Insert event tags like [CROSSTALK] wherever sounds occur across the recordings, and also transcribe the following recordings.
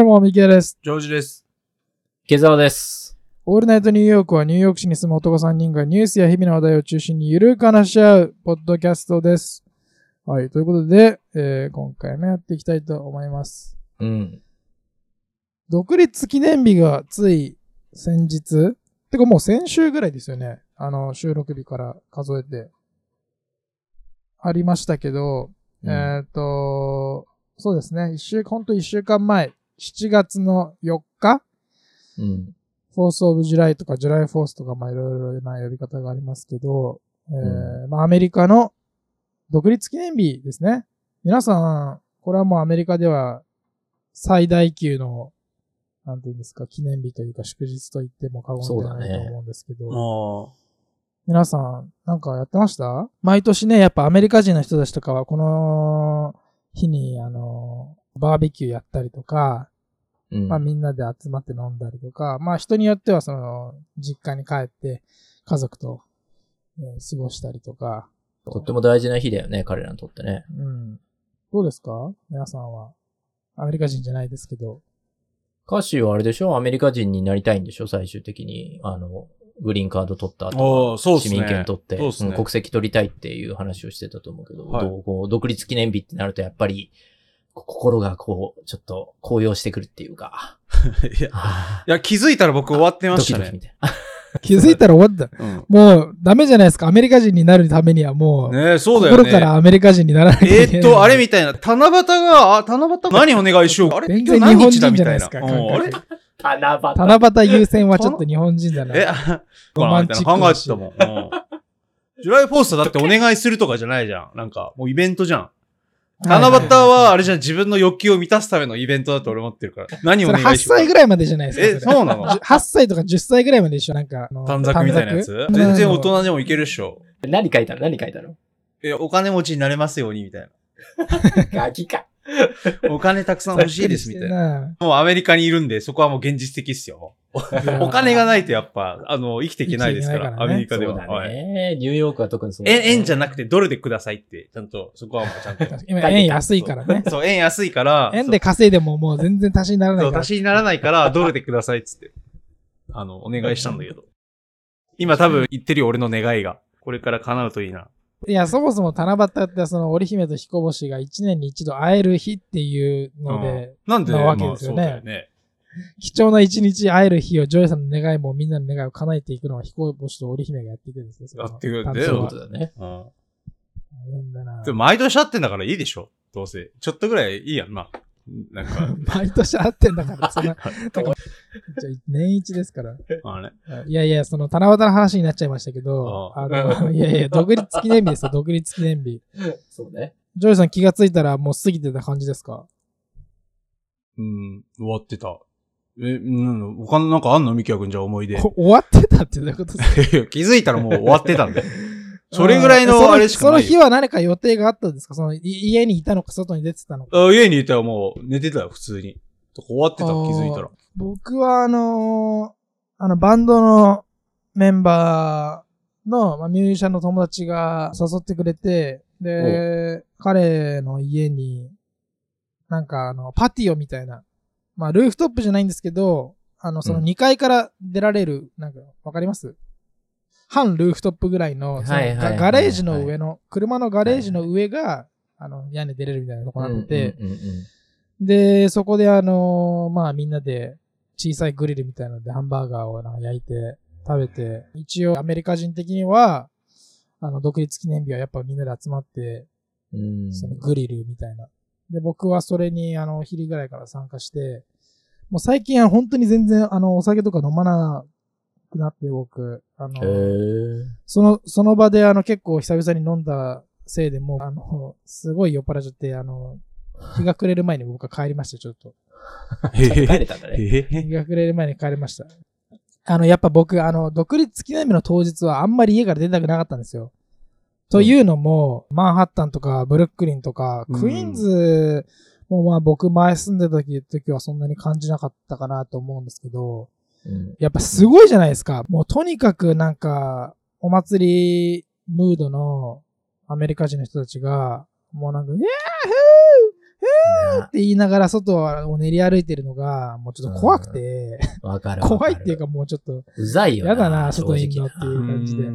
どうも、ミケです。ジョージです。池澤です。オールナイトニューヨークはニューヨーク市に住む男3人がニュースや日々の話題を中心にゆるく話し合うポッドキャストです。はい、ということで、えー今回もやっていきたいと思います。うん。独立記念日がつい先日、てかもう先週ぐらいですよね。あの、収録日から数えて、ありましたけど、うんえっ、と、そうですね。一週、ほんと一週間前、7月の4日？うん。 Fourth of July とか July Fourth とか、まあいろいろな呼び方がありますけど、えーうまあアメリカの独立記念日ですね。皆さん、これはもうアメリカでは最大級の、なんていうんですか、記念日というか祝日と言っても過言ではないと思うんですけど、も皆さん、なんかやってました？毎年ね、やっぱアメリカ人の人たちとかは、この日に、あの、バーベキューやったりとか、うん。まあみんなで集まって飲んだりとか、まあ人によってはその、実家に帰って家族と、えー過ごしたりとか。とっても大事な日だよね、彼らにとってね。うん。どうですか？皆さんは。アメリカ人じゃないですけど。カッシーはあれでしょ？アメリカ人になりたいんでしょ？最終的に。あの、グリーンカード取ったあ後。あ、そうっすね。市民権取って、ねうん国籍取りたいっていう話をしてたと思うけど、はいどうこう独立記念日ってなるとやっぱり、こ心がこう、ちょっと高揚してくるっていうか、[LAUGHS] いや、はいや気づいたら僕終わってぁましたねドキドキみ。たいな。気づいたら終わった。うん。もうダメじゃないですか。アメリカ人になるためにはもう、ねそうだよね。心からアメリカ人にならない。えーっと、あれみたいな、七夕が、あ、七夕何お願いしよう。あれ全然今日何日だ日本人みたいな。じゃないですかうんあれ？七夕。七夕優先はちょっと日本人だな。え、あロマンチック考えてたもん。うんジュライフォーストだってお願いするとかじゃないじゃん。なんか、もうイベントじゃん。七夕は、あれじゃん、自分の欲求を満たすためのイベントだと俺思ってるから。[LAUGHS] 何おそれ8願いしようか。歳ぐらいまでじゃないですか。え、そうなの？じゅ ?8 歳とか10歳ぐらいまで一緒なんか。短冊みたいなやつ？全然大人でもいけるっしょ。何書いたの？何書いたの？え、お金持ちになれますように、みたい [LAUGHS] ガキか。な。お金たくさん欲しいです、みたいな。な。もうアメリカにいるんで、そこはもう現実的っすよ。[LAUGHS] お金がないとやっぱ、あの、生きていけないですから、からねアメリカでは。そうだはい。ね。ニューヨークは特にそうね。円じゃなくてドルでくださいって、ちゃんと、そこはもうちゃんと。[LAUGHS] 今、円安いからね。そう、円安いから、円で稼いでももう全然足しにならないから。足しにならないから、ドルでくださいっつって、あの、お願いしたんだけど。今多分言ってるよ、俺の願いが。これから叶うといいな。いや、そもそも七夕ってその織姫と彦星が1年に一度会える日っていうので、なんで、なわけまあですよねそうだよね。貴重な一日会える日をジョイさんの願いもみんなの願いを叶えていくのは彦星と織姫がやっていくんですよ。やっていくんだよそういう担当はことだね。うん。だなでも毎年会ってんだからいいでしょどうせ。ちょっとぐらいいいやん、まあ。なんか、[LAUGHS] 毎年会ってんだから、そんな、[LAUGHS] 年一ですから。まあね。いやいや、その七夕の話になっちゃいましたけど、ああの、[LAUGHS] いやいや、独立記念日ですよ、独立記念日。そうね。ジョイさん気がついたらもう過ぎてた感じですか？うん、終わってた。え、うん、他のなんかあんの？ミキヤくんじゃあ思い出。[LAUGHS] 終わってたってどういうことですか？や気づいたらもう終わってたんで。[LAUGHS] それぐらいのあれしかないよ。その日は何か予定があったんですか？そのい家にいたのか外に出てたのかあ家にいたらもう寝てたよ、普通に。終わってた、気づいたら。僕はあのーあのバンドのメンバーの、まあ、ミュージシャンの友達が誘ってくれて、で、彼の家に、なんかあの、パティオみたいな、まあ、ルーフトップじゃないんですけど、あの、そのうん。2階から出られる、なんか、わかります？半ルーフトップぐらいの、そのはいはいはいはいガガレージの上の、車のガレージの上が、あの、屋根出れるみたいなとこになってて、うんうんうんで、そこであのーまあみんなで小さいグリルみたいなのでハンバーガーをなんか焼いて食べて、一応アメリカ人的には、あの、独立記念日はやっぱみんなで集まって、うんうん。そのグリルみたいな。で、僕はそれにあの、お昼ぐらいから参加して、もう最近は本当に全然あの、お酒とか飲まなくなって僕、あの、その、その場であの結構久々に飲んだせいでもう、あの、すごい酔っ払っちゃって、あの、日が暮れる前に僕は帰りました、ちょっと。[LAUGHS] 帰れたんだね。日が暮れる前に帰りました。あの、やっぱ僕、あの、独立記念日の当日はあんまり家から出たくなかったんですよ。というのも、マンハッタンとかブルックリンとか、うんクイーンズもまあ僕前住んでた時時はそんなに感じなかったかなと思うんですけど、うんやっぱすごいじゃないですか。もうとにかくなんか、お祭りムードのアメリカ人の人たちが、もうなんか、ヤーフーなって言いながら外を練り歩いてるのが、もうちょっと怖くて、わかるわかる。[LAUGHS] 怖いっていうかもうちょっと、うざいよな。やだな正外にいんの直っていう感じでうんう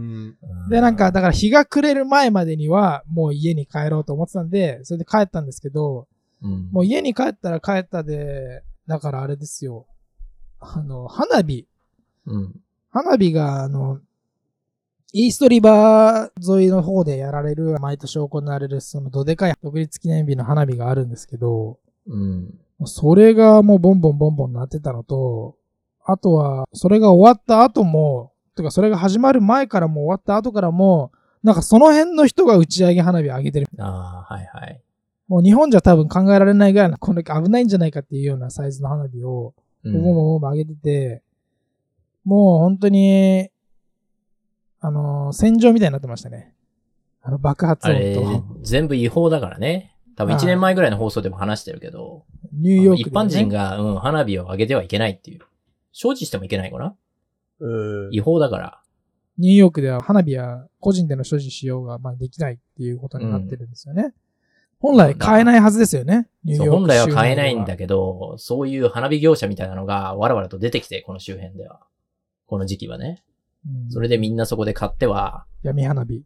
んで、なんか、だから日が暮れる前までには、もう家に帰ろうと思ってたんで、それで帰ったんですけど、うんもう家に帰ったら帰ったで、だからあれですよ。あの、花火。うん。花火が、あの、イーストリバー沿いの方でやられる、毎年行われる、そのどでかい独立記念日の花火があるんですけど、うん。それがもうボンボンボンボンなってたのと、あとは、それが終わった後も、とかそれが始まる前からも終わった後からも、なんかその辺の人が打ち上げ花火上げてる。ああ、はいはい。もう日本じゃ多分考えられないぐらいの、これ危ないんじゃないかっていうようなサイズの花火を、うボンボンボンボン上げてて、もう本当に、あのー戦場みたいになってましたね。あの爆発音と、、全部違法だからね。多分はい1年前ぐらいの放送でも話してるけど、ニューヨーク。一般人が、うん、花火を上げてはいけないっていう。承知してもいけないかな？うん違法だから。ニューヨークでは花火は個人での所持使用がまあできないっていうことになってるんですよね。本来買えないはずですよね。ニューそうヨーク本来は買えないんだけど、そういう花火業者みたいなのがわらわらと出てきて、この周辺では。この時期はね。うんそれでみんなそこで買っては、闇花火。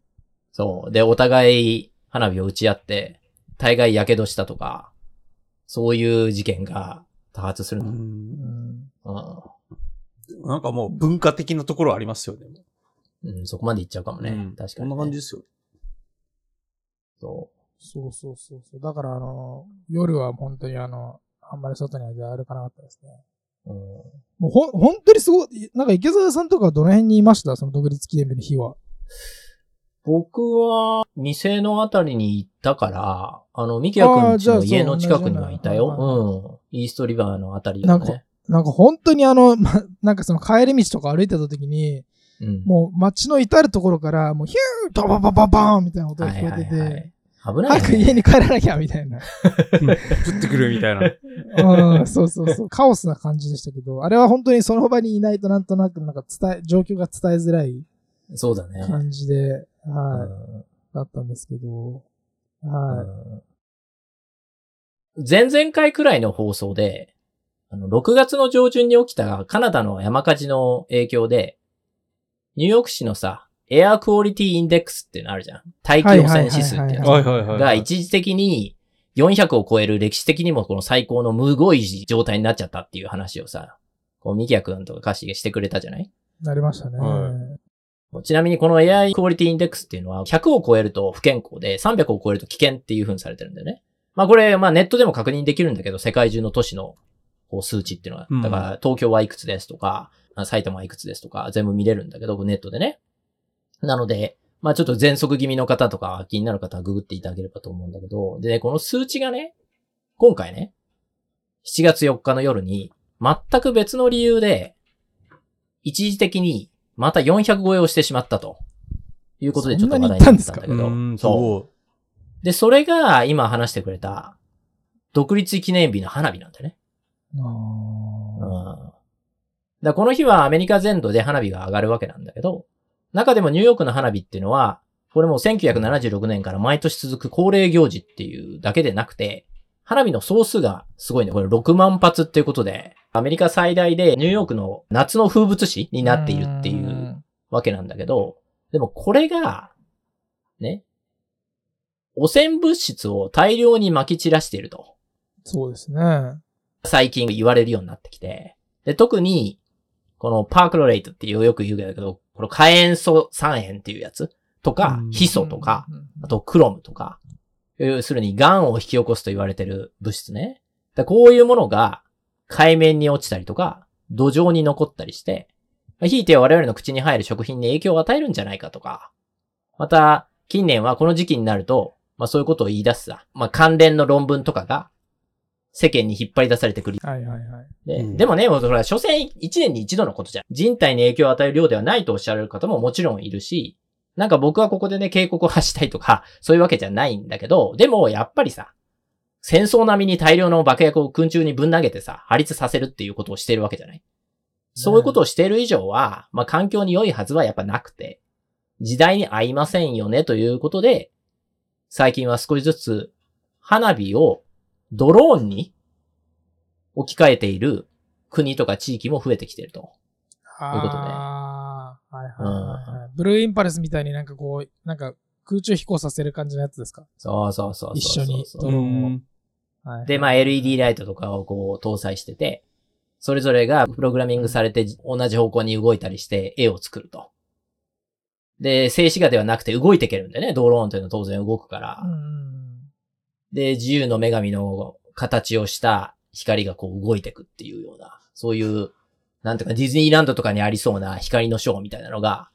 そう。で、お互い花火を打ち合って、大概火傷したとか、そういう事件が多発する。ううん。んうんなんかもう文化的なところありますよね。うん、そこまで行っちゃうかもね。うん確かに、こんな感じですよ。そそうそうそうそう。だからあの、夜は本当にあの、あんまり外には出歩かなかったですね。う。うんもうほん、本当にすごい、なんか池澤さんとかどの辺にいました？その独立記念日の日は。僕は、店のあたりに行ったから、あの、ミキヤくんちの家の近くにはいたよ。うん。イーストリバーのあたりだなんかね。なんか本当にあの、[LAUGHS] ま、なんかその帰り道とか歩いてた時に、うん。もう街の至るところから、もうヒューバババババーンみたいな音が聞こえてて、はいはいはい危ない早く。家に帰らなきゃみたいな。降ってくるみたいな。うん、そうそうそう。カオスな感じでしたけど、あれは本当にその場にいないとなんとなくなんか伝え、状況が伝えづらいそうだね。感じで、うはい、んだったんですけど、はうん前々回くらいの放送で、あの、6月の上旬に起きたカナダの山火事の影響で、ニューヨーク市のさ、エアクオリティインデックスっていうのあるじゃん。大気汚染指数ってやつはいはいはい。が一時的に400を超える歴史的にもこの最高のむごい状態になっちゃったっていう話をさ、こう、ミキヤ君とか歌詞がしてくれたじゃない？い。なりましたね。はちなみにこの AI クオリティインデックスっていうのは100を超えると不健康で300を超えると危険っていう風にされてるんだよね。まあこれ、まあネットでも確認できるんだけど、世界中の都市のこう数値っていうのは。うんだから東京はいくつですとか、あ埼玉はいくつですとか、全部見れるんだけど、ネットでね。なので、まあちょっと喘息気味の方とか気になる方はググっていただければと思うんだけど、でね、この数値がね、今回ね、7月4日の夜に、全く別の理由で、一時的にまた400超えをしてしまったと。いうことでちょっと話題になったんだけど。そう。ごで、それが今話してくれた、独立記念日の花火なんだよね。あうん。だこの日はアメリカ全土で花火が上がるわけなんだけど、中でもニューヨークの花火っていうのは、これもう1976年から毎年続く恒例行事っていうだけでなくて、花火の総数がすごいね。これ6万発っていうことで、アメリカ最大でニューヨークの夏の風物詩にーなっているっていうわけなんだけど、でもこれが、ね、汚染物質を大量に撒き散らしていると。そうですね。最近言われるようになってきて。で、特に、このパークロレイトっていうよく言うけど、この火塩素酸塩っていうやつとかうん、ヒ素とか、うん、あとクロムとか、要するに癌を引き起こすと言われてる物質ね。だこういうものが海面に落ちたりとか、土壌に残ったりして、まあひいては我々の口に入る食品に影響を与えるんじゃないかとか、また、近年はこの時期になると、まあそういうことを言い出すさ、まあ関連の論文とかが世間に引っ張り出されてくる。はいはいはい。で,、うんでもね、もうそれは所詮1年に一度のことじゃん。人体に影響を与える量ではないとおっしゃられる方ももちろんいるし、なんか僕はここでね、警告を発したいとか、そういうわけじゃないんだけど、でもやっぱりさ、戦争並みに大量の爆薬を空中にぶん投げてさ、破裂させるっていうことをしてるわけじゃない？そういうことをしている以上は、まあ環境に良いはずはやっぱなくて、時代に合いませんよねということで、最近は少しずつ花火をドローンに置き換えている国とか地域も増えてきてると。あいうことねあーはいはい。ブルーインパルスみたいになんかこう、なんか空中飛行させる感じのやつですか？そうそうそうそうそう。一緒にドうローンをん。はい。で、まあ LED ライトとかをこう搭載してて、それぞれがプログラミングされて同じ方向に動いたりして絵を作ると。で、静止画ではなくて動いていけるんでね、ドローンというのは当然動くから。うんうんで、自由の女神の形をした光がこう動いていくっていうような、そういう、なんていうかディズニーランドとかにありそうな光のショーみたいなのが、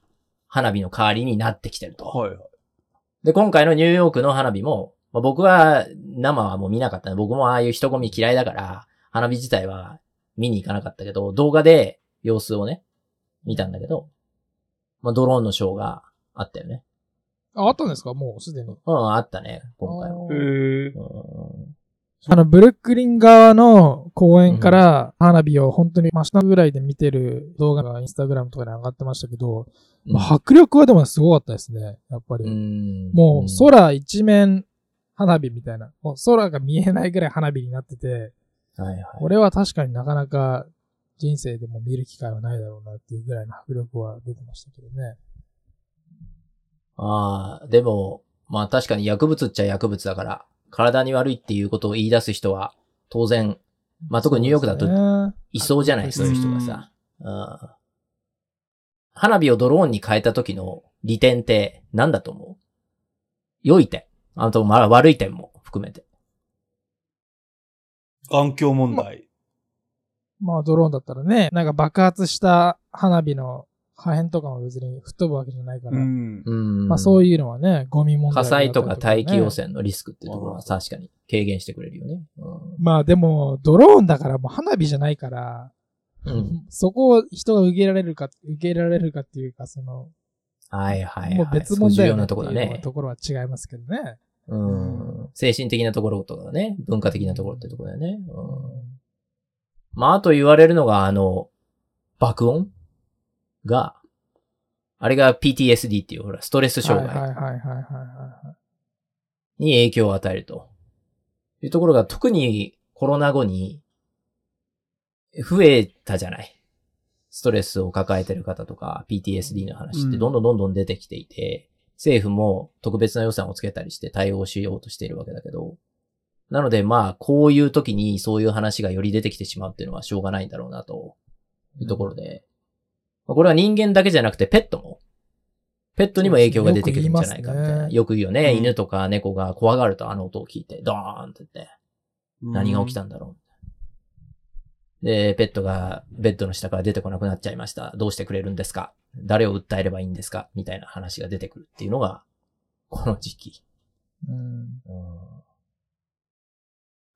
花火の代わりになってきてると。はいはい。で、今回のニューヨークの花火も、まあ、僕は生はもう見なかったね。僕もああいう人混み嫌いだから、花火自体は見に行かなかったけど、動画で様子をね、見たんだけど、まあ、ドローンのショーがあったよね。あ、あったんですか？もうすでに。うん、あったね、今回も。あーへえ。うんあの、ブルックリン側の公園から花火を本当に真下ぐらいで見てる動画がインスタグラムとかに上がってましたけど、まあ迫力はでもすごかったですね。やっぱり。うんもう空一面花火みたいな。もう空が見えないぐらい花火になってて、はいはい。これは確かになかなか人生でも見る機会はないだろうなっていうぐらいの迫力は出てましたけどね。ああ、でも、まあ確かに薬物っちゃ薬物だから、体に悪いっていうことを言い出す人は、当然、まあ特にニューヨークだとといそうじゃない、そういう人がうんさ。うん花火をドローンに変えた時の利点って何だと思う？良い点。あと、まあ悪い点も含めて。環境問題。まあドローンだったらね、なんか爆発した花火の破片とかも別に吹っ飛ぶわけじゃないから。ん。うん。まあそういうのはね、ゴミ問題火災とかだったりね大気汚染のリスクっていうところは確かに軽減してくれるよね。まあでも、ドローンだからもう花火じゃないから、うん。うん。そこを人が受けられるか、受け入れられるかっていうか、その、はいはいはい。もう別問題重要なところだね。ところは違いますけどね。うん。精神的なところとかね。文化的なところってところだよね。うん。まあ、あと言われるのが、あの、爆音？が、あれが PTSD っていう、ほら、ストレス障害はいはいはいはいはいはい。に影響を与えると。いうところが特にコロナ後に増えたじゃない。ストレスを抱えてる方とか PTSD の話ってどんどんどんどん出てきていて、政府も特別な予算をつけたりして対応しようとしているわけだけど、なのでまあ、こういう時にそういう話がより出てきてしまうっていうのはしょうがないんだろうなというところで、まあこれは人間だけじゃなくてペットも、ペットにも影響が出てくるんじゃないかみたいな。よくねよく言うよね、うん犬とか猫が怖がるとあの音を聞いて、ドーンって言って、何が起きたんだろう。で、ペットがベッドの下から出てこなくなっちゃいました。どうしてくれるんですか？誰を訴えればいいんですか？みたいな話が出てくるっていうのが、この時期。うん。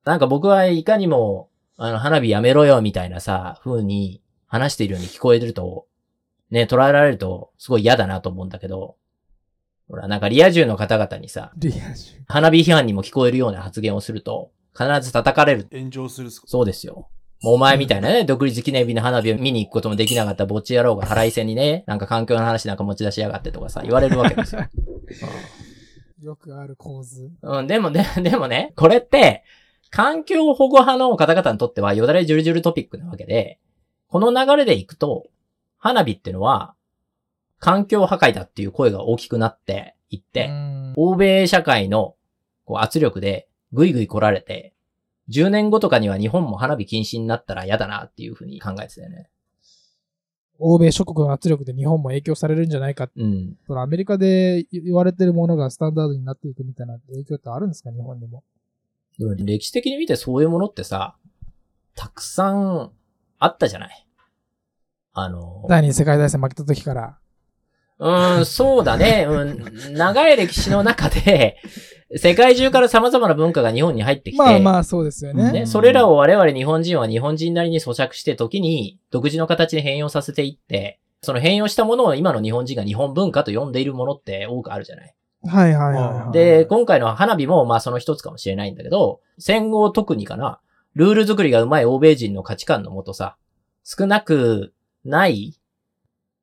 なんか僕はいかにも、あの、花火やめろよみたいなさ、風に話しているように聞こえてると、ね、捉えられるとすごい嫌だなと思うんだけど、ほら、なんかリア充の方々にさ、リア充。花火批判にも聞こえるような発言をすると、必ず叩かれる炎上するっすか？そうですよ。もうお前みたいなね、独立記念日の花火を見に行くこともできなかったぼっち野郎が腹いせにね、なんか環境の話なんか持ち出しやがってとかさ、言われるわけですよ。[LAUGHS] よくある構図。うん、でもね、[LAUGHS] でもね、これって、環境保護派の方々にとってはよだれじゅるじゅるトピックなわけで、この流れでいくと、花火ってのは、環境破壊だっていう声が大きくなっていって、うん欧米社会のこう圧力でぐいぐい来られて、10年後とかには日本も花火禁止になったら嫌だなっていうふうに考えてたよね。欧米諸国の圧力で日本も影響されるんじゃないかって。うん。そのアメリカで言われてるものがスタンダードになっていくみたいな影響ってあるんですか日本にも。でも歴史的に見てそういうものってさ、たくさんあったじゃない。あの、第二次世界大戦負けた時から。うーん、そうだね。うん、長い歴史の中で、世界中から様々な文化が日本に入ってきて、まあまあそうですよね。ね、それらを我々日本人は日本人なりに咀嚼して時に独自の形で変容させていって、その変容したものを今の日本人が日本文化と呼んでいるものって多くあるじゃない。はいはいはいはい。で、今回の花火もまあその一つかもしれないんだけど、戦後特にかな、ルール作りがうまい欧米人の価値観のもとさ、少なくない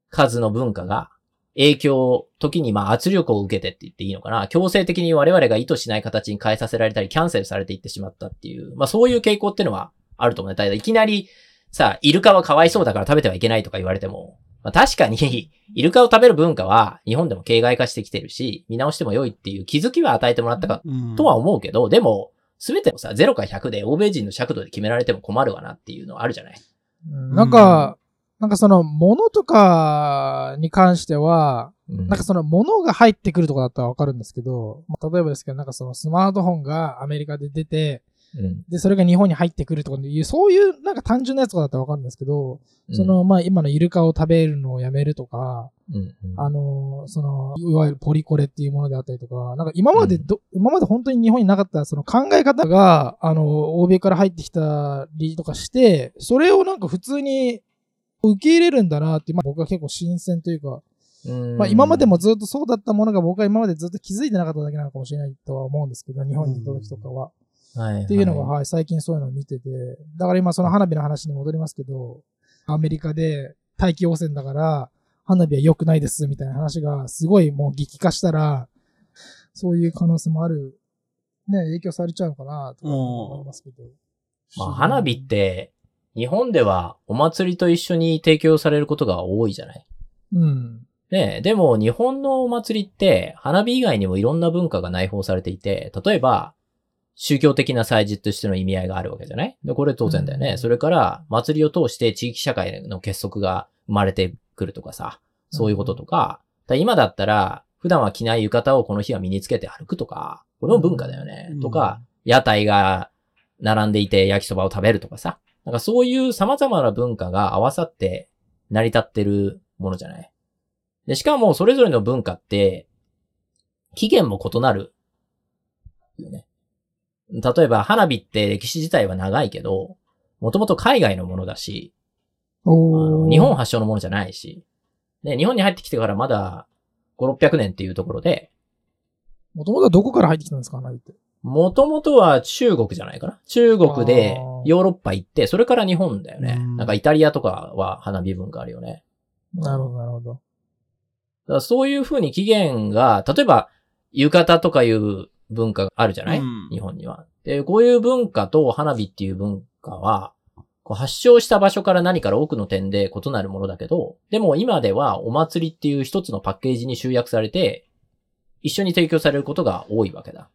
数の文化が影響、時にまあ圧力を受けてって言っていいのかな。強制的に我々が意図しない形に変えさせられたり、キャンセルされていってしまったっていう、まあそういう傾向っていうのはあると思うね。だいきなりさ、イルカはかわいそうだから食べてはいけないとか言われても、まあ確かに、イルカを食べる文化は日本でも形骸化してきてるし、見直しても良いっていう気づきは与えてもらったかうんとは思うけど、でも、すべてをさ、0か100で欧米人の尺度で決められても困るわなっていうのはあるじゃないうんなんか、なんかその、物とかに関しては、うん。なんかその物が入ってくるとかだったらわかるんですけど、まあ例えばですけど、なんかそのスマートフォンがアメリカで出て、うん。で、それが日本に入ってくるとかいう、そういうなんか単純なやつとかだったらわかるんですけど、うん。その、まあ今のイルカを食べるのをやめるとか、うんうん。あの、その、いわゆるポリコレっていうものであったりとか、なんか今までど、今まで本当に日本になかったその考え方が、あの、欧米から入ってきたりとかして、それをなんか普通に受け入れるんだなって、まあ僕は結構新鮮というか、うんまあ今までもずっとそうだったものが僕は今までずっと気づいてなかっただけなのかもしれないとは思うんですけど、日本にいた時とかは。はいっていうのが、ははい、最近そういうのを見てて、だから今その花火の話に戻りますけど、アメリカで大気汚染だから、花火は良くないですみたいな話がすごいもう激化したら、そういう可能性もある、ね、影響されちゃうのかなとか思いますけど。まあ花火って、日本ではお祭りと一緒に提供されることが多いじゃない？うん。ねえ、でも日本のお祭りって花火以外にもいろんな文化が内包されていて、例えば宗教的な祭事としての意味合いがあるわけじゃない？で、これ当然だよね。うんそれから祭りを通して地域社会の結束が生まれてくるとかさ、そういうこととか、だ今だったら普段は着ない浴衣をこの日は身につけて歩くとか、これも文化だよね。うんとか、屋台が並んでいて焼きそばを食べるとかさ。なんかそういう様々な文化が合わさって成り立ってるものじゃないで、しかもそれぞれの文化って、起源も異なる。よね。例えば花火って歴史自体は長いけど、もともと海外のものだし、日本発祥のものじゃないし、で、日本に入ってきてからまだ5、600年っていうところで、もともとはどこから入ってきたんですか花火って？もともとは中国じゃないかな？中国でヨーロッパ行って、それから日本だよね。うんなんかイタリアとかは花火文化あるよね。なるほど、なるほど。だそういう風に起源が、例えば、浴衣とかいう文化があるじゃない、うん日本には。で、こういう文化と花火っていう文化は、こう発祥した場所から何から多くの点で異なるものだけど、でも今ではお祭りっていう一つのパッケージに集約されて、一緒に提供されることが多いわけだ。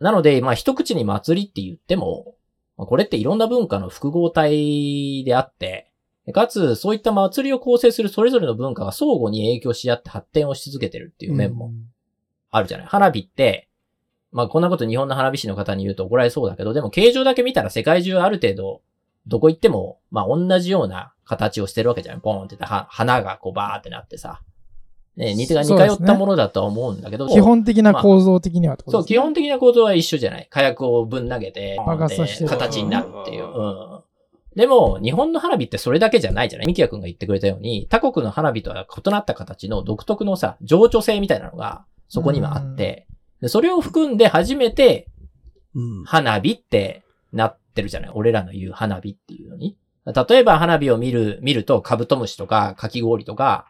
なので、まあ一口に祭りって言っても、まあこれっていろんな文化の複合体であって、かつ、そういった祭りを構成するそれぞれの文化が相互に影響し合って発展をし続けてるっていう面もあるじゃない。花火って、まあこんなこと日本の花火師の方に言うと怒られそうだけど、でも形状だけ見たら世界中ある程度、どこ行っても、まあ同じような形をしてるわけじゃない。ポーンって言った花がこうバーってなってさ。ね、似てが似通ったものだとは思うんだけど、基本的な構造的にはってことそう、ですね基本的な構造は一緒じゃない。火薬をぶん投げて、爆発させてで形になるっていう。うん。でも、日本の花火ってそれだけじゃないじゃないミキヤ君が言ってくれたように、他国の花火とは異なった形の独特のさ、情緒性みたいなのがそこにはあって、でそれを含んで初めてうん。花火ってなってるじゃない？俺らの言う花火っていうのに。例えば花火を見る、見るとカブトムシとかかき氷とか、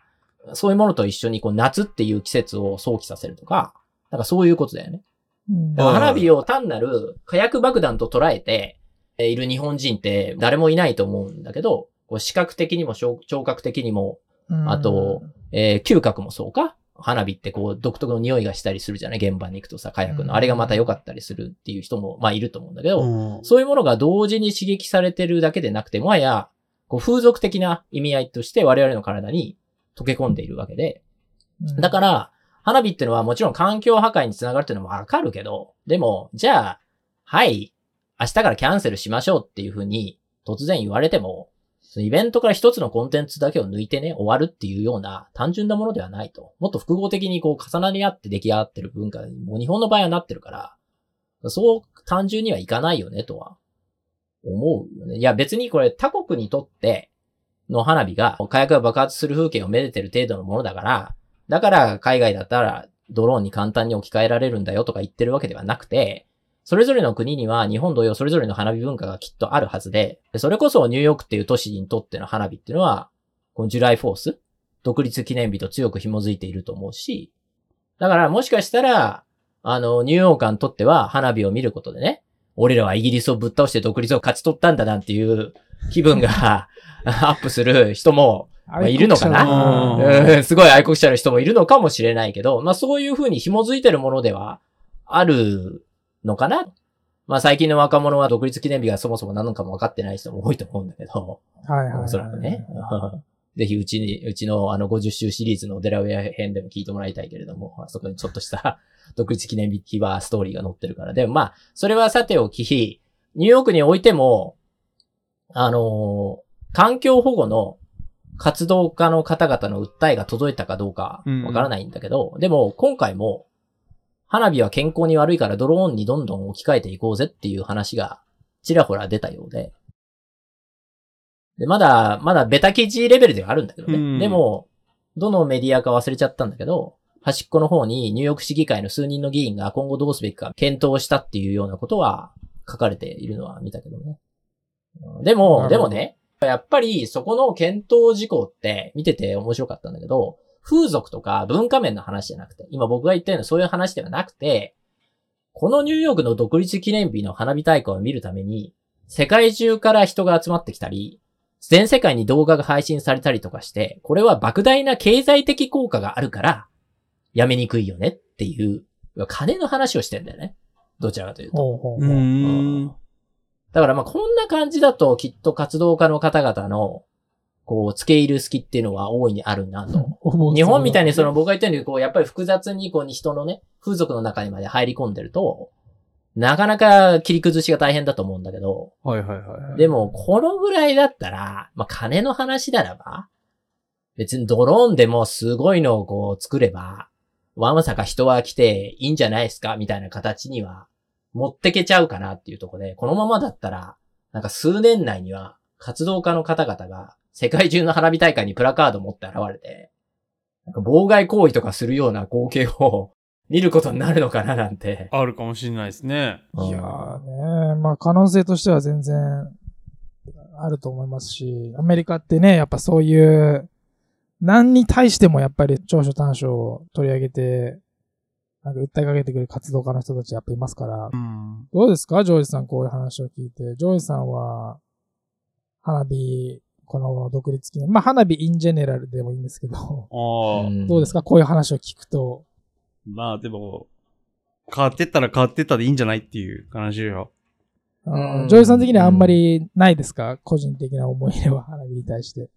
そういうものと一緒にこう夏っていう季節を想起させるとか、なんかそういうことだよね。うん。だから花火を単なる火薬爆弾と捉えてえーいる日本人って誰もいないと思うんだけど、こう視覚的にも聴聴覚的にも、あと、えー嗅覚もそうか？花火ってこう独特の匂いがしたりするじゃない？現場に行くとさ、火薬うん。の。あれがまた良かったりするっていう人も、まあいると思うんだけど、うん。そういうものが同時に刺激されてるだけでなくて、もはや、こう風俗的な意味合いとして我々の体に溶け込んでいるわけで、だからら、花火ってのはもちろん環境破壊につながるっていうのもわかるけど、でも、じゃあ、はい、明日からキャンセルしましょうっていうふうに突然言われても、そのイベントから一つのコンテンツだけを抜いてね、終わるっていうような単純なものではないと。もっと複合的にこう重なり合って出来上がってる文化に、もう日本の場合はなってるから、そう単純にはいかないよねとは思うよね。いや別にこれ他国にとっての花火が火薬が爆発する風景をめでてる程度のものだから、だから海外だったらドローンに簡単に置き換えられるんだよとか言ってるわけではなくて、それぞれの国には日本同様それぞれの花火文化がきっとあるはずで、それこそニューヨークっていう都市にとっての花火っていうのは、このジュライフォース独立記念日と強く紐づいていると思うし、だからもしかしたら、あの、ニューヨーカーにとっては花火を見ることでね、俺らはイギリスをぶっ倒して独立を勝ち取ったんだなんていう気分がアップする人もまあいるのかな？なうんすごい愛国者の人もいるのかもしれないけど、まあそういうふうに紐づいてるものではあるのかな？まあ最近の若者は独立記念日がそもそも何のかも分かってない人も多いと思うんだけど、はいはいはい。おそらくね。[LAUGHS] ぜひうちに、うちのあの50周シリーズのデラウェア編でも聞いてもらいたいけれども、あそこにちょっとした [LAUGHS] 独立記念日はストーリーが載ってるから。でもまあ、それはさておき、ニューヨークにおいても、あのー環境保護の活動家の方々の訴えが届いたかどうかわからないんだけど、でも今回も、花火は健康に悪いからドローンにどんどん置き換えていこうぜっていう話がちらほら出たようで。で、まだ、まだベタ記事レベルではあるんだけどね。うんでも、どのメディアか忘れちゃったんだけど、端っこの方にニューヨーク市議会の数人の議員が今後どうすべきか検討したっていうようなことは書かれているのは見たけどね。うんでも、でもね、やっぱりそこの検討事項って見てて面白かったんだけど、風俗とか文化面の話じゃなくて、今僕が言ったようなそういう話ではなくて、このニューヨークの独立記念日の花火大会を見るために、世界中から人が集まってきたり、全世界に動画が配信されたりとかして、これは莫大な経済的効果があるから、やめにくいよねっていう、金の話をしてんだよね。どちらかというと。うほうほうほう。ん。だからまあこんな感じだときっと活動家の方々の、こう、付け入る隙っていうのは大いにあるなと。日本みたいにその僕が言ったように、こう、やっぱり複雑にこう、人のね、風俗の中にまで入り込んでると、なかなか切り崩しが大変だと思うんだけど、はいはいはい。でも、このぐらいだったら、まあ、金の話ならば、別にドローンでもすごいのをこう作れば、わまさか人は来ていいんじゃないですかみたいな形には持ってけちゃうかなっていうところで、このままだったら、なんか数年内には活動家の方々が世界中の花火大会にプラカード持って現れて、なんか妨害行為とかするような光景を見ることになるのかななんて。あるかもしれないですね。いやーね、まあ可能性としては全然あると思いますし、アメリカってね、やっぱそういう、何に対してもやっぱり長所短所を取り上げて、なんか訴えかけてくる活動家の人たちやっぱいますからう、ん。どうですか？ジョージさんこういう話を聞いて。ジョージさんは、花火、この独立記念、まあ花火インジェネラルでもいいんですけど、ああ、んどうですか？こういう話を聞くと。まあでも、変わってったら変わってったでいいんじゃないっていう話よ。うんジョージさん的にはあんまりないですか？個人的な思い入れは花火に対して。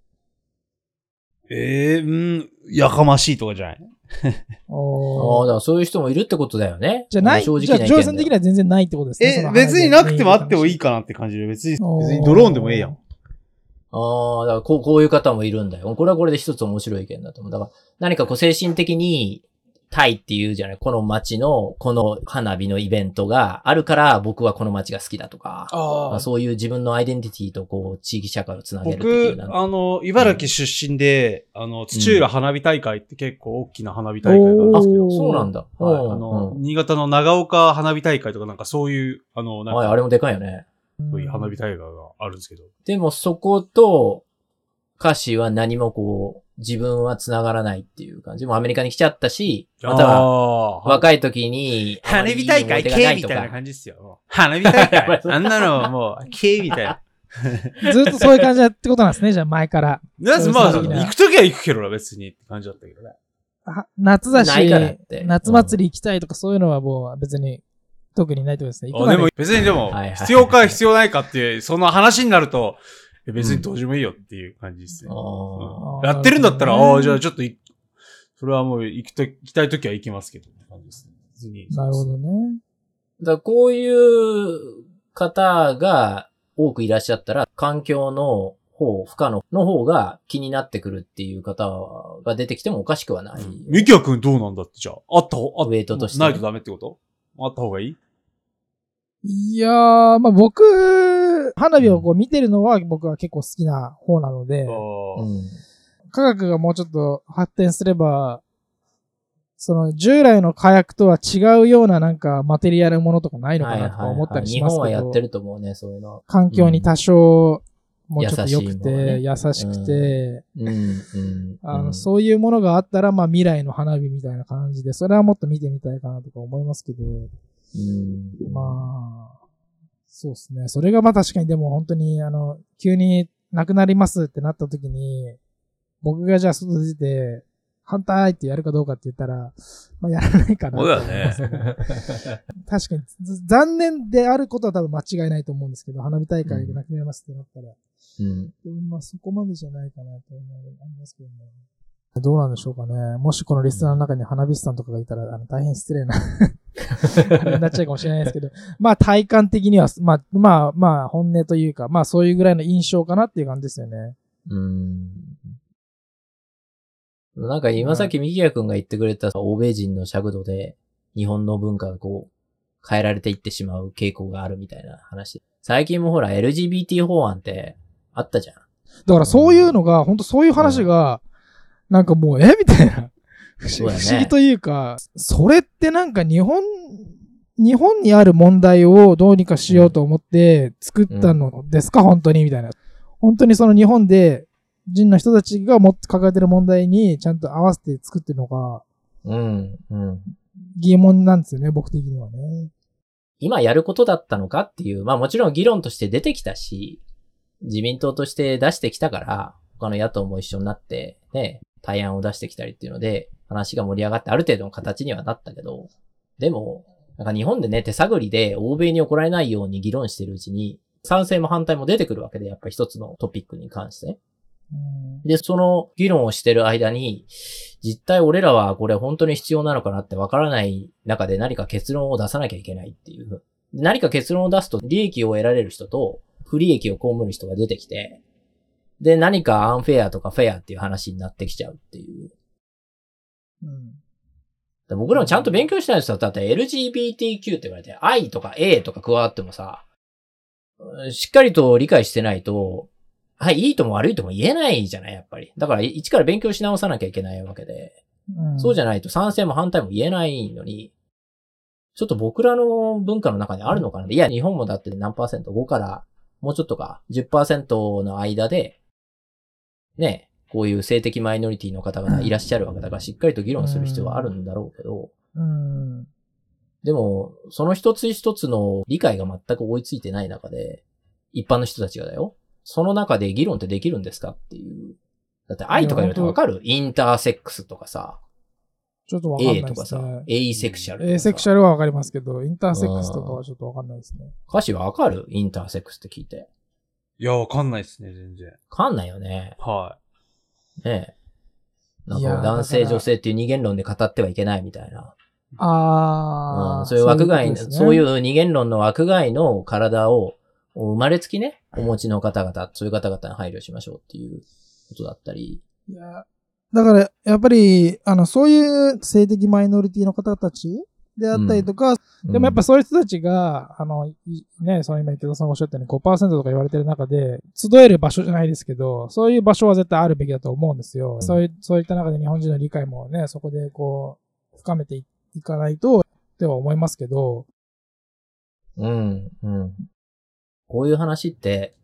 ええうん、やかましいとかじゃない？ああ、だからそういう人もいるってことだよね。じゃあない、じゃあ正直な意見ジさん的には全然ないってことですね。そえ別になくてもあってもいいか。かなって感じで、別に、別にドローンでもええやん。ああ、だからこう、こういう方もいるんだよ。これはこれで一つ面白い意見だと思う。だから、何かこう精神的に、タイっていうじゃない、この街の、この花火のイベントがあるから、僕はこの街が好きだとか、まあ、そういう自分のアイデンティティとこう、地域社会をつなげるっていう僕、あの、茨城出身で、あの、土浦花火大会って結構大きな花火大会があるんですけど、おー。そうなんだ。はい、うん。あの、うん。新潟の長岡花火大会とかなんかそういう、あの、なんはい、か、あれもでかいよね。そういう花火大会があるんですけど。でもそこと、歌詞は何もこう、自分は繋がらないっていう感じ。もうアメリカに来ちゃったし、また若い時に、花火大会系系みたいな感じですよ。花火大会。[LAUGHS] あんなのはもう、系みたいな。ずっとそういう感じだってことなんですね、じゃあ前から。なまあ、行くときは行くけどな、別にって感じだったけどね。あ夏だし夏祭り行きたいとかそういうのはもう別に特にないってことですね。行くあでも別にでも必要か必要ないかっていう、その話になると、え別にどうしようもいいよっていう感じですね。うんやってるんだったら、ああ、じゃあちょっとい、それはもう行くと、行きたいときは行きますけど、って感じですね。別に。なるほどね。だからこういう方が多くいらっしゃったら、環境の方、負荷のの方が気になってくるっていう方が出てきてもおかしくはない。ミキヤ君どうなんだってじゃあ、あった方、あウェイトとしてないとダメってこと？あった方がいい？いやー、まあ僕、花火をこう見てるのは僕は結構好きな方なので。科学がもうちょっと発展すれば、その従来の火薬とは違うようななんかマテリアルものとかないのかなとか思ったりしますけど、日本はやってると思うね、そういうの。環境に多少もうちょっと良く優しね優しくて、うん、うん。あの、うんそういうものがあったら、まあ未来の花火みたいな感じで、それはもっと見てみたいかなとか思いますけど、うん。まあ、そうですね。それがまあ確かにでも本当に、あの、急になくなりますってなった時に、僕がじゃあ外出て、反対ってやるかどうかって言ったら、まあやらないかな。そうだよね [LAUGHS] 確かにず、残念であることは多分間違いないと思うんですけど、花火大会がなくなりますってなったら、うん。まあそこまでじゃないかなと思いますけどね。どうなんでしょうかね。もしこのリスナーの中に花火師さんとかがいたら、あの、大変失礼なあ [LAUGHS] れになっちゃうかもしれないですけど、まあ体感的には、まあ、まあ、まあ、本音というか、まあそういうぐらいの印象かなっていう感じですよね。うん。なんか今さっきミキヤ君が言ってくれた欧米人の尺度で日本の文化がこう変えられていってしまう傾向があるみたいな話。最近もほら LGBT 法案ってあったじゃん。だからそういうのが、本当そういう話が、なんかもう、え？みたいな。[LAUGHS] 不思議というか、それってなんか日本、日本にある問題をどうにかしようと思って作ったのですか、本当にみたいな。本当にその日本で人の人たちが持って抱えてる問題にちゃんと合わせて作ってるのがうん、うん。疑問なんですよね、僕的にはね。今やることだったのかっていう、まあもちろん議論として出てきたし、自民党として出してきたから、他の野党も一緒になって、ね、対案を出してきたりっていうので、話が盛り上がってある程度の形にはなったけど、でも、なんか日本でね、手探りで欧米に怒られないように議論してるうちに、賛成も反対も出てくるわけで、やっぱり一つのトピックに関して。うんで、その議論をしてる間に、実態俺らはこれ本当に必要なのかなってわからない中で何か結論を出さなきゃいけないっていう。何か結論を出すと利益を得られる人と不利益を被る人が出てきて、で、何かアンフェアとかフェアっていう話になってきちゃうっていう。うんで僕らもちゃんと勉強したいんですよ。だって LGBTQ って言われて、I とか A とか加わってもさ、うんしっかりと理解してないと、はい、いいとも悪いとも言えないじゃない、やっぱり。だから、一から勉強し直さなきゃいけないわけで。うんそうじゃないと賛成も反対も言えないのに、ちょっと僕らの文化の中にあるのかな、いや、日本もだって何パーセント ?5 から、もうちょっとか、10%の間で、ね、こういう性的マイノリティの方々いらっしゃるわけだから、しっかりと議論する必要はあるんだろうけど、うん。でも、その一つ一つの理解が全く追いついてない中で、一般の人たちがだよ。その中で議論ってできるんですかっていう。だって愛とか言われてわかる？インターセックスとかさ、ちょっとわかんない A ですね。とかさ、エイセクシャル。エーセクシャルはわかりますけど、インターセックスとかはちょっとわかんないですね。歌詞わかる？インターセックスって聞いて。いや、わかんないですね、全然。わかんないよね。はねえ。なんか男性女性っていう二元論で語ってはいけないみたいな。ああ、うん、そういう枠外、そそうういういう二元論の枠外の体を生まれつきね、お持ちの方々、そういう方々に配慮しましょうっていうことだったり。いや、だから、やっぱり、あの、そういう性的マイノリティの方たちであったりとか、でもやっぱそういう人たちが、あの、いね、その今池田さんがおっしゃったように5%とか言われてる中で、集える場所じゃないですけど、そういう場所は絶対あるべきだと思うんですよ。んそういう、そういった中で日本人の理解もね、そこでこう、深めていいかないと、っては思いますけど、うん、うん。こういう話って、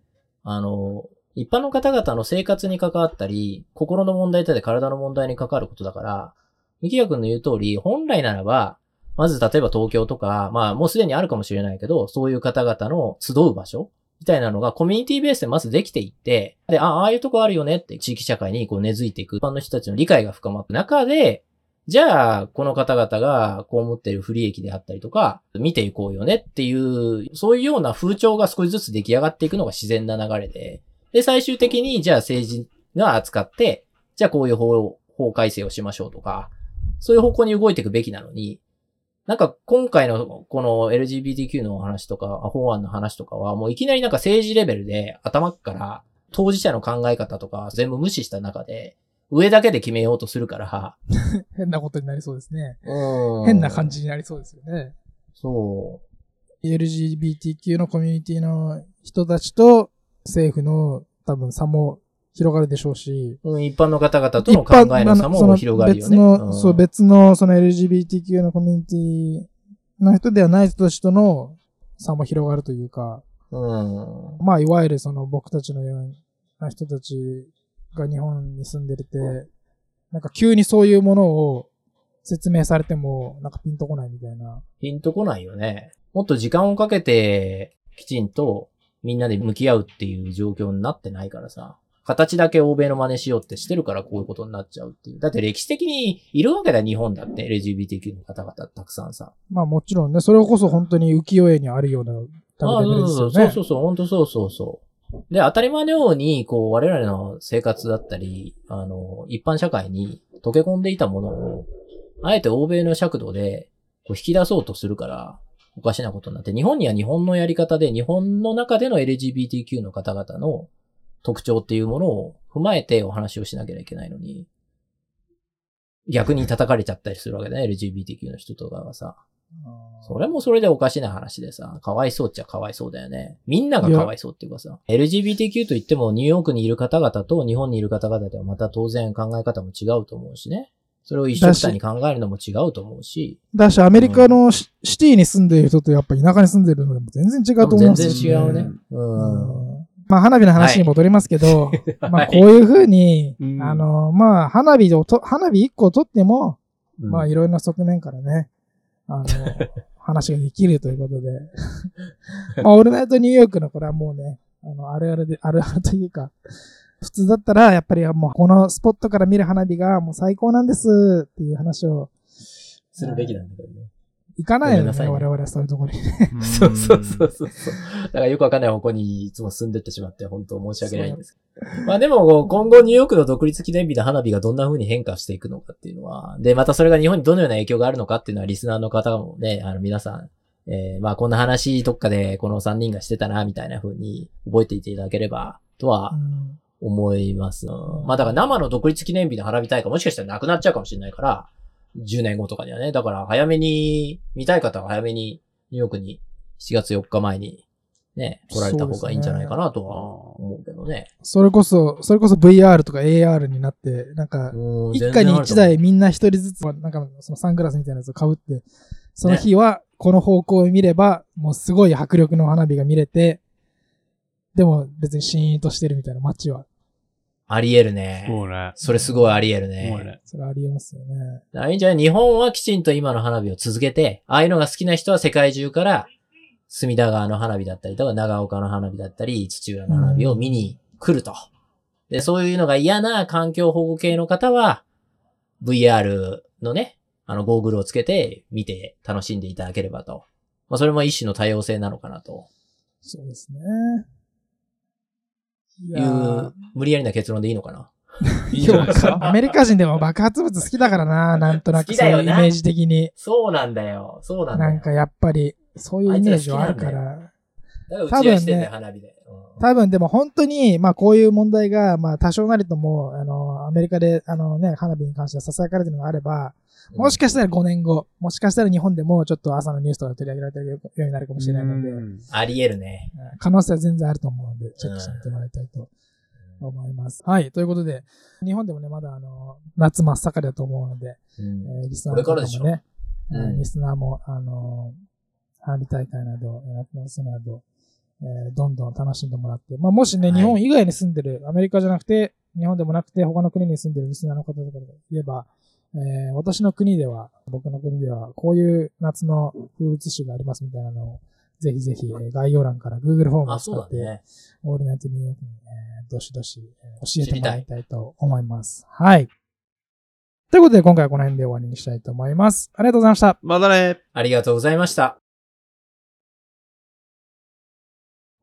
あの、一般の方々の生活に関わったり、心の問題だって体の問題に関わることだから、ミキヤ君の言う通り、本来ならば、まず例えば東京とか、まあもうすでにあるかもしれないけど、そういう方々の集う場所みたいなのがコミュニティベースでまずできていって、で、あ、ああいうとこあるよねって地域社会にこう根付いていく一般の人たちの理解が深まった中で、じゃあ、この方々がこう思っている不利益であったりとか、見ていこうよねっていう、そういうような風潮が少しずつ出来上がっていくのが自然な流れで、で、最終的に、じゃあ政治が扱って、じゃあこういう法、法改正をしましょうとか、そういう方向に動いていくべきなのに、なんか今回のこの LGBTQ の話とか、法案の話とかは、もういきなりなんか政治レベルで頭から当事者の考え方とか全部無視した中で、上だけで決めようとするから、[LAUGHS] 変なことになりそうですね。うん変な感じになりそうですよね。そ LGBTQ のコミュニティの人たちと政府の多分差も広がるでしょうし、う。うん一般の方々との考えの差も広がるよね。別の、んそう、別のその LGBTQ のコミュニティの人ではない人たちとの差も広がるというか、うん。まあ、いわゆるその僕たちのような人たちが日本に住んでて、なんか急にそういうものを説明されても、なんかピンとこないみたいな。ピンとこないよね。もっと時間をかけて、きちんとみんなで向き合うっていう状況になってないからさ。形だけ欧米の真似しようってしてるからこういうことになっちゃうっていう。だって歴史的にいるわけだ、日本だって。LGBTQ の方々たくさんさ。まあもちろんね、それこそ本当に浮世絵にあるような。そうそうそう、本当そうそうそう。で、当たり前のように、こう、我々の生活だったり、あの、一般社会に溶け込んでいたものを、あえて欧米の尺度で、こう、引き出そうとするから、おかしなことになって、日本には日本のやり方で、日本の中での LGBTQ の方々の特徴っていうものを踏まえてお話をしなきゃいけないのに、逆に叩かれちゃったりするわけだね、LGBTQ の人とかがさ。それもそれでおかしな話でさ、かわいそうっちゃかわいそうだよね。みんながかわいそうっていうかさ、LGBTQ といってもニューヨークにいる方々と日本にいる方々ではまた当然考え方も違うと思うしね。それを一緒くたに考えるのも違うと思うし、だし、アメリカのシシティに住んでいる人とやっぱ田舎に住んでるのでも全然違うと思うん全ですよ、然違うね。うん。うんまあ、花火の話に戻りますけど、[LAUGHS] まあ、こうはいいうふうに、うんあの、まあ、花火をと、花火一個取っても、うんまあ、いろいろな側面からね、あの、[LAUGHS] 話ができるということで。[LAUGHS] まあ、オールナイトニューヨークのこれはもうね、あの、あるあるで、あるあるというか、普通だったら、やっぱりもう、このスポットから見る花火がもう最高なんですっていう話を、するべきなんだけどね。行かないよね、我々はそういうところに。そう [LAUGHS] そうそうそうそう。だからよくわかんない方向にいつも進んでってしまって本当申し訳ないんですけど。まあでも今後ニューヨークの独立記念日の花火がどんな風に変化していくのかっていうのは、で、またそれが日本にどのような影響があるのかっていうのはリスナーの方もね、あの皆さん、えーまあこんな話どっかでこの3人がしてたな、みたいな風に覚えていていただければ、とはうん思います。まあだから生の独立記念日の花火大会もしかしたらなくなっちゃうかもしれないから、10年後とかにはね。だから早めに、見たい方は早めにニューヨークに7月4日前にね、来られた方がいいんじゃないかなとは思うけどね。それこそ、それこそ VR とか AR になって、なんか、うん一家に一台みんな一人ずつ、なんかそのサングラスみたいなやつを被って、その日はこの方向を見れば、もうすごい迫力の花火が見れて、でも別にシーンとしてるみたいな街は、あり得るね。もうね。それすごいあり得るね。もうね。それありえますよね。だからいいんじゃない？日本はきちんと今の花火を続けて、ああいうのが好きな人は世界中から、隅田川の花火だったりとか、長岡の花火だったり、土浦の花火を見に来ると。で、そういうのが嫌な環境保護系の方は、VR のね、あの、ゴーグルをつけて見て楽しんでいただければと。まあ、それも一種の多様性なのかなとそうですね。いう、無理やりな結論でいいのかな？[LAUGHS] いいんじゃないですか？アメリカ人でも爆発物好きだからな、[LAUGHS] なんとな好くそういうイメージ的に。そうなんだよ。そうなんだよ。なんかやっぱり、そういうイメージはあるから。だから打ち合いしてんだよ、花火で。うん。多分でも本当に、まあこういう問題が、まあ多少なりとも、あの、アメリカで、あのね、花火に関しては囁かれてるのがあれば、もしかしたら5年後、もしかしたら日本でもちょっと朝のニュースとかで取り上げられてるようになるかもしれないので、うん。あり得るね。うん可能性は全然あると思うので、チェックしてみてもらいたいと思います。はい、ということで、日本でもね、まだあの、夏真っ盛りだと思うので、うん。えーリスナーもね、うん。うんリスナーも、あのー、花火大会など、夏のスなど、えーどんどん楽しんでもらって、まあ、もしね、はい日本以外に住んでる、アメリカじゃなくて、日本でもなくて、他の国に住んでるリスナーの方とかで言えば、えー私の国では、僕の国では、こういう夏の風物詩がありますみたいなのを、ぜひぜひ、えー概要欄から Google フォームを使って、ね。オールナイトニューヨークに、えーどしどし、えー教えてもらいたいと思います。はい。ということで、今回はこの辺で終わりにしたいと思います。ありがとうございました。まだね。ありがとうございました。